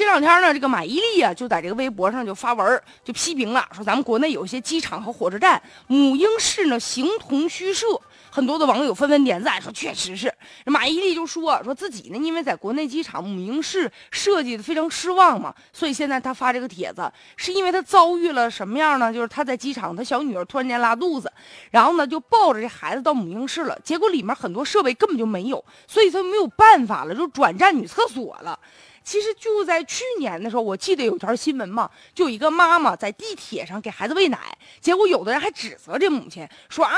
这两天呢，这个马伊琍啊，就在这个微博上就发文就批评了，说咱们国内有些机场和火车站母婴室呢形同虚设。很多的网友纷纷点赞，说确实是。马伊琍就说说自己呢，因为在国内机场母婴室设计的非常失望嘛，所以现在她发这个帖子，是因为她遭遇了什么样呢？就是她在机场，她小女儿突然间拉肚子，然后呢就抱着这孩子到母婴室了，结果里面很多设备根本就没有，所以她没有办法了，就转战女厕所了。其实就在去年的时候，我记得有条新闻嘛，就有一个妈妈在地铁上给孩子喂奶，结果有的人还指责这母亲说啊，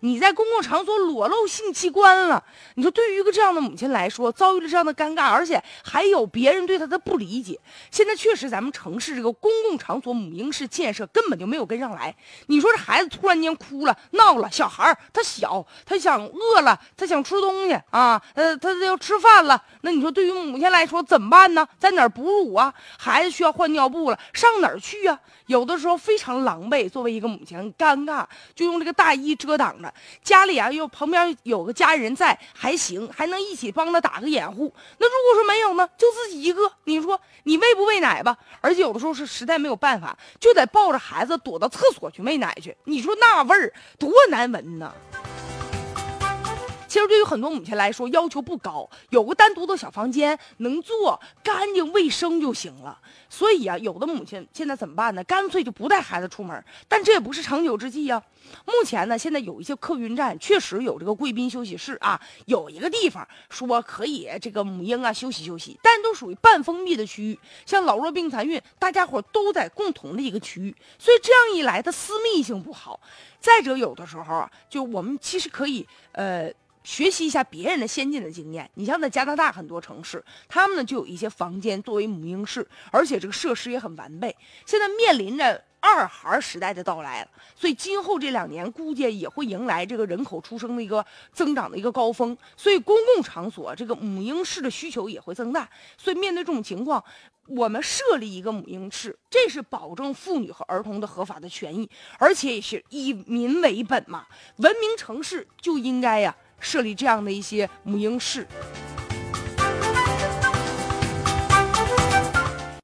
你在公共场场所裸露性器官了。你说对于一个这样的母亲来说，遭遇了这样的尴尬，而且还有别人对她的不理解。现在确实咱们城市这个公共场所母婴室建设根本就没有跟上来。你说这孩子突然间哭了闹了，小孩他小，他想饿了，他想吃东西啊，呃，他要吃饭了，那你说对于母亲来说怎么办？呢，在哪儿哺乳啊？孩子需要换尿布了，上哪儿去啊？有的时候非常狼狈，作为一个母亲很尴尬，就用这个大衣遮挡着。家里啊，又旁边有个家人在，还行，还能一起帮他打个掩护。那如果说没有呢，就自己一个，你说你喂不喂奶吧？而且有的时候是实在没有办法，就得抱着孩子躲到厕所去喂奶去。你说那味儿多难闻呢？其实对于很多母亲来说，要求不高，有个单独的小房间，能做干净卫生就行了。所以啊，有的母亲现在怎么办呢？干脆就不带孩子出门。但这也不是长久之计呀。目前呢，现在有一些客运站确实有这个贵宾休息室啊，有一个地方说可以这个母婴啊休息休息，但都属于半封闭的区域。像老弱病残孕，大家伙都在共同的一个区域，所以这样一来，它私密性不好。再者，有的时候啊，就我们其实可以呃。学习一下别人的先进的经验。你像在加拿大很多城市，他们呢就有一些房间作为母婴室，而且这个设施也很完备。现在面临着二孩时代的到来了，所以今后这两年估计也会迎来这个人口出生的一个增长的一个高峰。所以公共场所这个母婴室的需求也会增大。所以面对这种情况，我们设立一个母婴室，这是保证妇女和儿童的合法的权益，而且也是以民为本嘛。文明城市就应该呀。设立这样的一些母婴室。